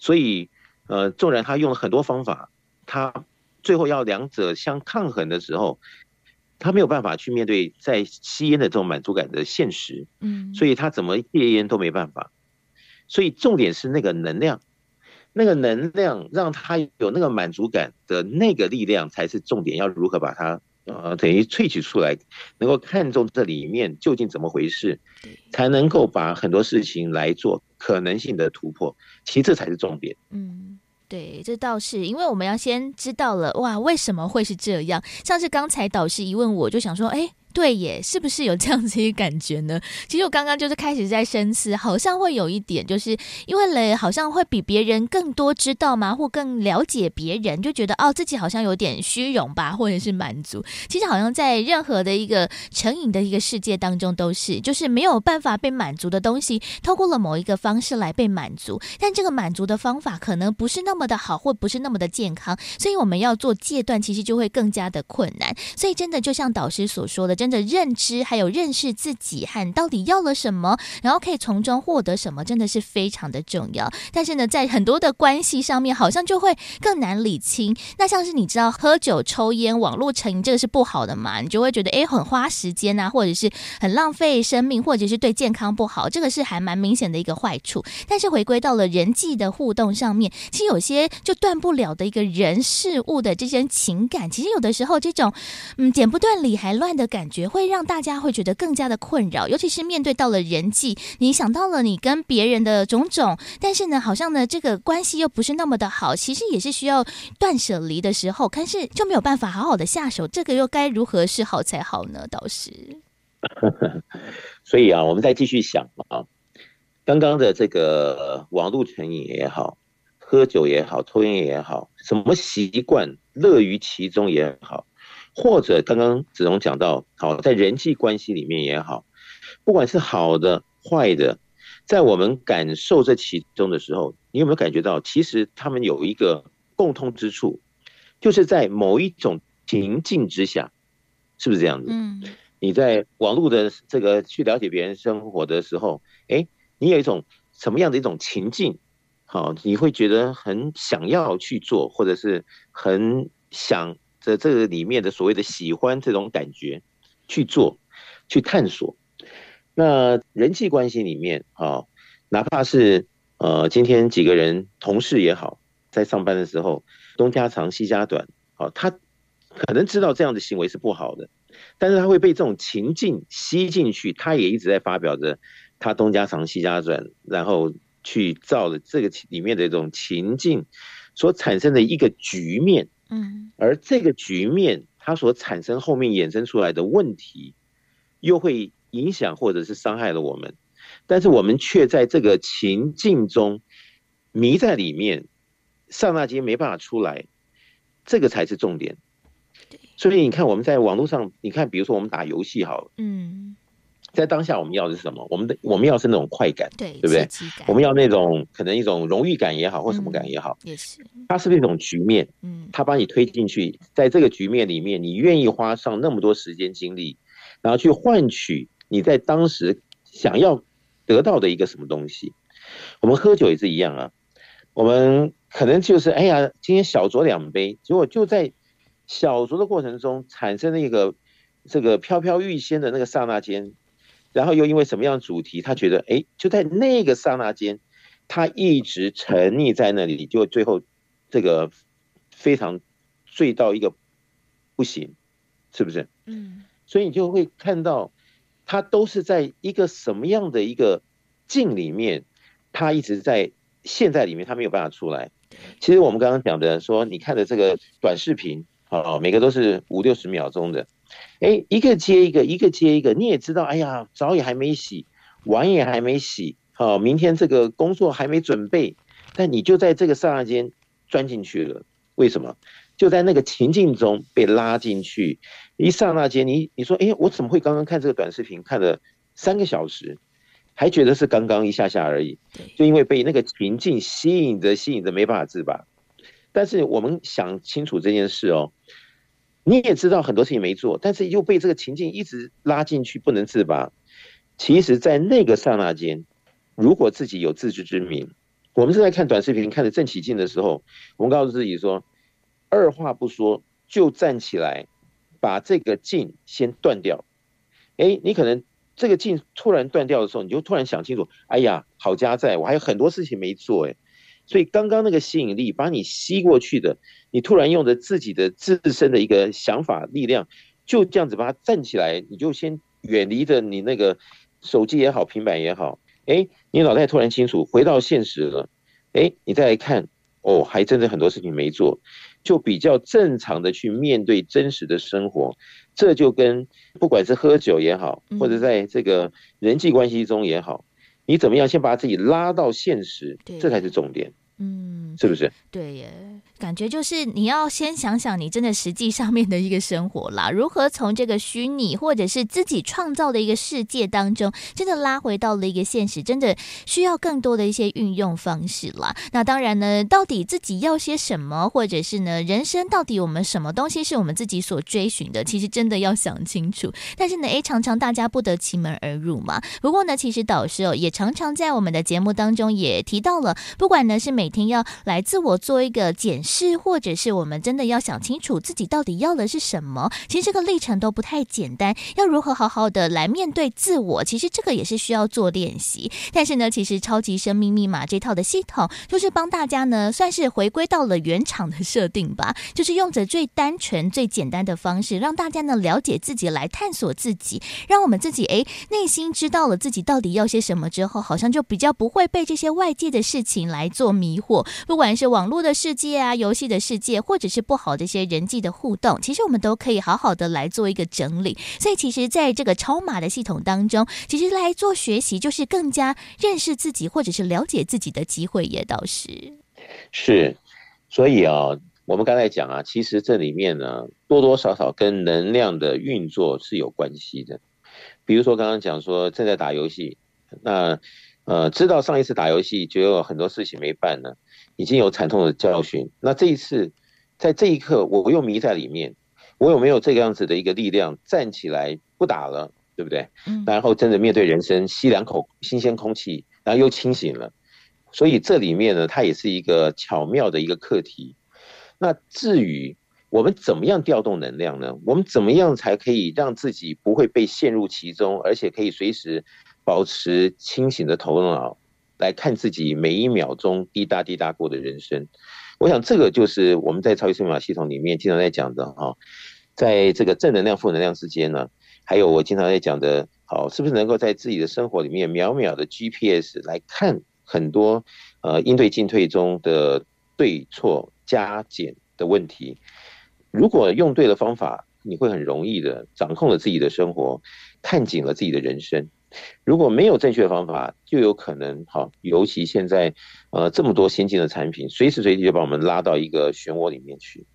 所以呃，纵然他用了很多方法。他最后要两者相抗衡的时候，他没有办法去面对在吸烟的这种满足感的现实，嗯，所以他怎么戒烟都没办法。所以重点是那个能量，那个能量让他有那个满足感的那个力量才是重点，要如何把它呃等于萃取出来，能够看中这里面究竟怎么回事，才能够把很多事情来做可能性的突破。其实这才是重点，嗯。对，这倒是，因为我们要先知道了，哇，为什么会是这样？像是刚才导师一问我，就想说，哎。对耶，是不是有这样子一个感觉呢？其实我刚刚就是开始在深思，好像会有一点，就是因为嘞，好像会比别人更多知道吗？或更了解别人，就觉得哦，自己好像有点虚荣吧，或者是满足。其实好像在任何的一个成瘾的一个世界当中，都是就是没有办法被满足的东西，透过了某一个方式来被满足，但这个满足的方法可能不是那么的好，或不是那么的健康，所以我们要做戒断，其实就会更加的困难。所以真的就像导师所说的，真。的认知，还有认识自己和到底要了什么，然后可以从中获得什么，真的是非常的重要。但是呢，在很多的关系上面，好像就会更难理清。那像是你知道，喝酒、抽烟、网络成瘾，这个是不好的嘛？你就会觉得，哎，很花时间啊，或者是很浪费生命，或者是对健康不好，这个是还蛮明显的一个坏处。但是回归到了人际的互动上面，其实有些就断不了的一个人事物的这些情感，其实有的时候这种嗯剪不断理还乱的感觉，会让大家会觉得更加的困扰。尤其是面对到了人际，你想到了你跟别人的种种，但是呢，好像呢这个关系又不是那么的好，其实也是需要断舍离的时候，但是就没有办法好好的下手，这个又该如何是好才好呢？倒是，(laughs) 所以啊，我们再继续想啊，刚刚的这个网络成瘾也好。喝酒也好，抽烟也好，什么习惯乐于其中也好，或者刚刚子龙讲到，好，在人际关系里面也好，不管是好的坏的，在我们感受这其中的时候，你有没有感觉到，其实他们有一个共通之处，就是在某一种情境之下，是不是这样子？嗯，你在网络的这个去了解别人生活的时候，哎，你有一种什么样的一种情境？好，你会觉得很想要去做，或者是很想着这个里面的所谓的喜欢这种感觉去做，去探索。那人际关系里面，啊，哪怕是呃今天几个人同事也好，在上班的时候东家长西家短，好，他可能知道这样的行为是不好的，但是他会被这种情境吸进去，他也一直在发表着他东家长西家短，然后。去造了这个里面的一种情境所产生的一个局面，嗯，而这个局面它所产生后面衍生出来的问题，又会影响或者是伤害了我们，但是我们却在这个情境中迷在里面，刹那间没办法出来，这个才是重点。所以你看我们在网络上，你看比如说我们打游戏好了，嗯。在当下，我们要的是什么？我们的我们要是那种快感，对，对不对？我们要那种可能一种荣誉感也好，或什么感也好，也是。它是不是一种局面？嗯，它把你推进去，在这个局面里面，你愿意花上那么多时间精力，然后去换取你在当时想要得到的一个什么东西？我们喝酒也是一样啊，我们可能就是哎呀，今天小酌两杯，结果就在小酌的过程中产生了一个这个飘飘欲仙的那个刹那间。然后又因为什么样的主题，他觉得哎，就在那个刹那间，他一直沉溺在那里，就最后这个非常醉到一个不行，是不是？嗯。所以你就会看到，他都是在一个什么样的一个境里面，他一直在陷在里面，他没有办法出来。其实我们刚刚讲的说，你看的这个短视频，啊，每个都是五六十秒钟的。哎，一个接一个，一个接一个，你也知道，哎呀，澡也还没洗，碗也还没洗，好，明天这个工作还没准备，但你就在这个刹那间钻进去了。为什么？就在那个情境中被拉进去，一刹那间，你你说，哎，我怎么会刚刚看这个短视频看了三个小时，还觉得是刚刚一下下而已？就因为被那个情境吸引着，吸引着没办法自拔。但是我们想清楚这件事哦。你也知道很多事情没做，但是又被这个情境一直拉进去，不能自拔。其实，在那个刹那间，如果自己有自知之明，我们正在看短视频看得正起劲的时候，我们告诉自己说，二话不说就站起来，把这个劲先断掉。哎，你可能这个劲突然断掉的时候，你就突然想清楚，哎呀，好家在，我还有很多事情没做，哎。所以刚刚那个吸引力把你吸过去的，你突然用着自己的自身的一个想法力量，就这样子把它站起来，你就先远离着你那个手机也好，平板也好，哎，你脑袋突然清楚，回到现实了，哎，你再来看，哦，还真的很多事情没做，就比较正常的去面对真实的生活，这就跟不管是喝酒也好，或者在这个人际关系中也好。你怎么样先把自己拉到现实，这才是重点。嗯，是不是？对耶，感觉就是你要先想想你真的实际上面的一个生活啦，如何从这个虚拟或者是自己创造的一个世界当中，真的拉回到了一个现实，真的需要更多的一些运用方式啦。那当然呢，到底自己要些什么，或者是呢，人生到底我们什么东西是我们自己所追寻的，其实真的要想清楚。但是呢，诶，常常大家不得其门而入嘛。不过呢，其实导师哦，也常常在我们的节目当中也提到了，不管呢是每天要来自我做一个检是，或者是我们真的要想清楚自己到底要的是什么，其实这个历程都不太简单。要如何好好的来面对自我，其实这个也是需要做练习。但是呢，其实超级生命密码这套的系统，就是帮大家呢，算是回归到了原厂的设定吧，就是用着最单纯、最简单的方式，让大家呢了解自己，来探索自己，让我们自己诶内心知道了自己到底要些什么之后，好像就比较不会被这些外界的事情来做迷惑，不管是网络的世界啊、游戏的世界，或者是不好的一些人际的互动，其实我们都可以好好的来做一个整理。所以，其实在这个超码的系统当中，其实来做学习，就是更加认识自己，或者是了解自己的机会也倒是。是，所以啊，我们刚才讲啊，其实这里面呢，多多少少跟能量的运作是有关系的。比如说刚刚讲说正在打游戏，那呃，知道上一次打游戏就有很多事情没办呢，已经有惨痛的教训。那这一次，在这一刻，我又迷在里面，我有没有这个样子的一个力量站起来不打了，对不对？嗯。然后真的面对人生，吸两口新鲜空气，然后又清醒了。所以这里面呢，它也是一个巧妙的一个课题。那至于我们怎么样调动能量呢？我们怎么样才可以让自己不会被陷入其中，而且可以随时保持清醒的头脑来看自己每一秒钟滴答滴答过的人生？我想这个就是我们在超级生命密码系统里面经常在讲的哈，在这个正能量、负能量之间呢，还有我经常在讲的，好，是不是能够在自己的生活里面秒秒的 GPS 来看？很多呃应对进退中的对错加减的问题，如果用对了方法，你会很容易的掌控了自己的生活，看紧了自己的人生。如果没有正确的方法，就有可能好，尤其现在呃这么多先进的产品，随时随地就把我们拉到一个漩涡里面去。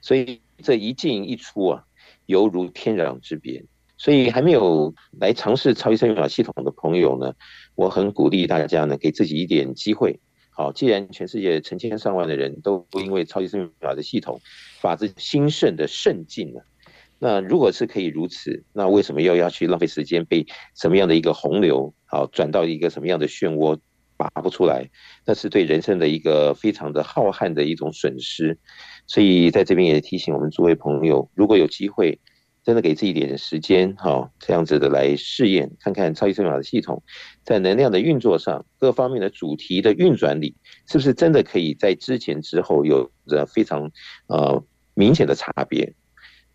所以这一进一出啊，犹如天壤之别。所以还没有来尝试超级生命密码系统的朋友呢，我很鼓励大家呢，给自己一点机会。好，既然全世界成千上万的人都因为超级生命密码的系统法子兴盛的甚进了，那如果是可以如此，那为什么又要去浪费时间被什么样的一个洪流好转到一个什么样的漩涡拔不出来？那是对人生的一个非常的浩瀚的一种损失。所以在这边也提醒我们诸位朋友，如果有机会。真的给自己一点时间，哈，这样子的来试验，看看超级生命密码的系统在能量的运作上，各方面的主题的运转里，是不是真的可以在之前之后有着非常呃明显的差别？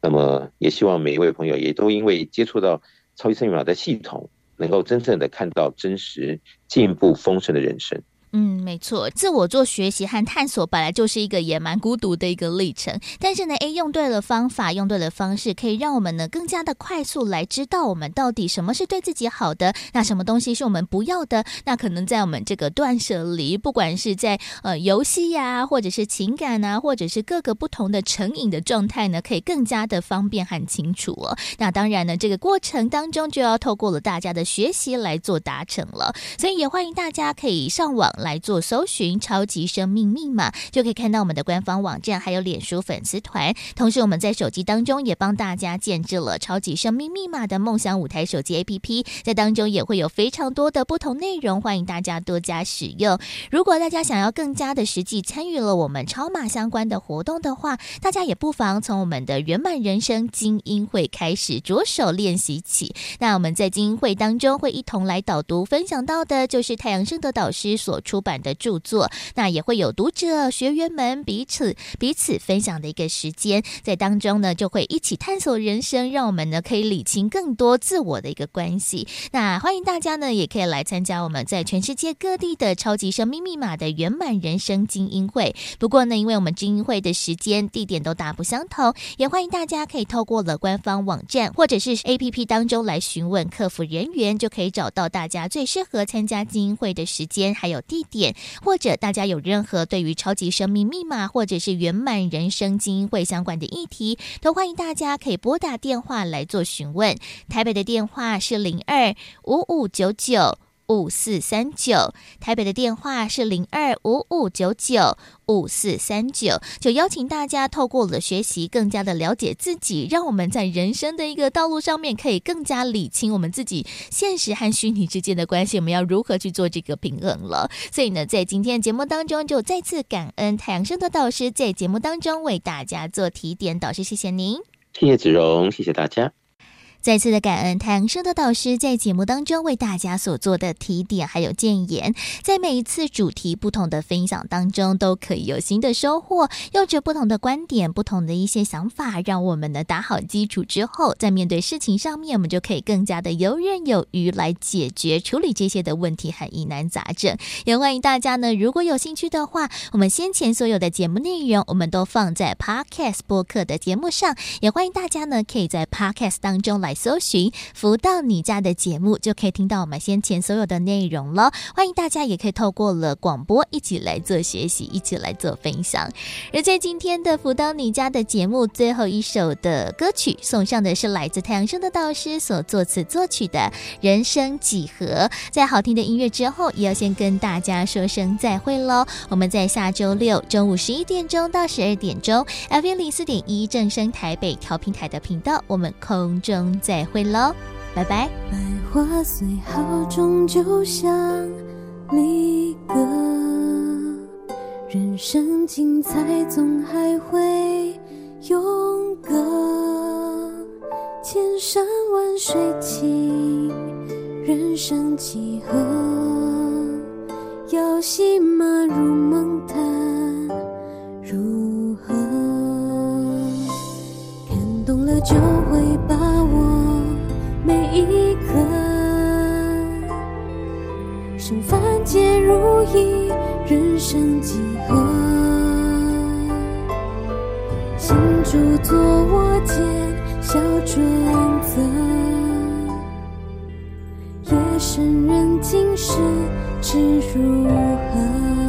那么也希望每一位朋友也都因为接触到超级生命密码的系统，能够真正的看到真实进步丰盛的人生。嗯，没错，自我做学习和探索本来就是一个也蛮孤独的一个历程。但是呢，诶，用对了方法，用对了方式，可以让我们呢更加的快速来知道我们到底什么是对自己好的，那什么东西是我们不要的。那可能在我们这个断舍离，不管是在呃游戏呀、或者是情感啊，或者是各个不同的成瘾的状态呢，可以更加的方便和清楚哦。那当然呢，这个过程当中就要透过了大家的学习来做达成了。所以也欢迎大家可以上网。来做搜寻“超级生命密码”，就可以看到我们的官方网站，还有脸书粉丝团。同时，我们在手机当中也帮大家建置了“超级生命密码”的梦想舞台手机 APP，在当中也会有非常多的不同内容，欢迎大家多加使用。如果大家想要更加的实际参与了我们超码相关的活动的话，大家也不妨从我们的圆满人生精英会开始着手练习起。那我们在精英会当中会一同来导读分享到的，就是太阳圣德导师所。出版的著作，那也会有读者学员们彼此彼此分享的一个时间，在当中呢，就会一起探索人生，让我们呢可以理清更多自我的一个关系。那欢迎大家呢，也可以来参加我们在全世界各地的超级生命密码的圆满人生精英会。不过呢，因为我们精英会的时间地点都大不相同，也欢迎大家可以透过了官方网站或者是 APP 当中来询问客服人员，就可以找到大家最适合参加精英会的时间，还有地。一点，或者大家有任何对于超级生命密码或者是圆满人生基金会相关的议题，都欢迎大家可以拨打电话来做询问。台北的电话是零二五五九九。五四三九，台北的电话是零二五五九九五四三九，就邀请大家透过了学习，更加的了解自己，让我们在人生的一个道路上面，可以更加理清我们自己现实和虚拟之间的关系，我们要如何去做这个平衡了。所以呢，在今天的节目当中，就再次感恩太阳升的导师在节目当中为大家做提点，导师谢谢您，谢谢子荣，谢谢大家。再次的感恩太阳升的导师在节目当中为大家所做的提点还有建言，在每一次主题不同的分享当中，都可以有新的收获。用着不同的观点、不同的一些想法，让我们呢打好基础之后，在面对事情上面，我们就可以更加的游刃有余来解决处理这些的问题和疑难杂症。也欢迎大家呢，如果有兴趣的话，我们先前所有的节目内容，我们都放在 Podcast 播客的节目上，也欢迎大家呢，可以在 Podcast 当中来。来搜寻“福到你家”的节目，就可以听到我们先前所有的内容了。欢迎大家也可以透过了广播一起来做学习，一起来做分享。而在今天的“福到你家”的节目最后一首的歌曲，送上的是来自太阳升的导师所作词作曲的《人生几何》。在好听的音乐之后，也要先跟大家说声再会喽。我们在下周六中午十一点钟到十二点钟，FM 零四点一正声台北调频台的频道，我们空中。再会喽，拜拜。百花虽好，终究像离歌。人生精彩，总还会永隔。千山万水尽，人生几何？要戏码入梦谈，如何？就会把握。每一刻，生凡皆如意，人生几何？心主作我见，小准则。夜深人静时，知如何？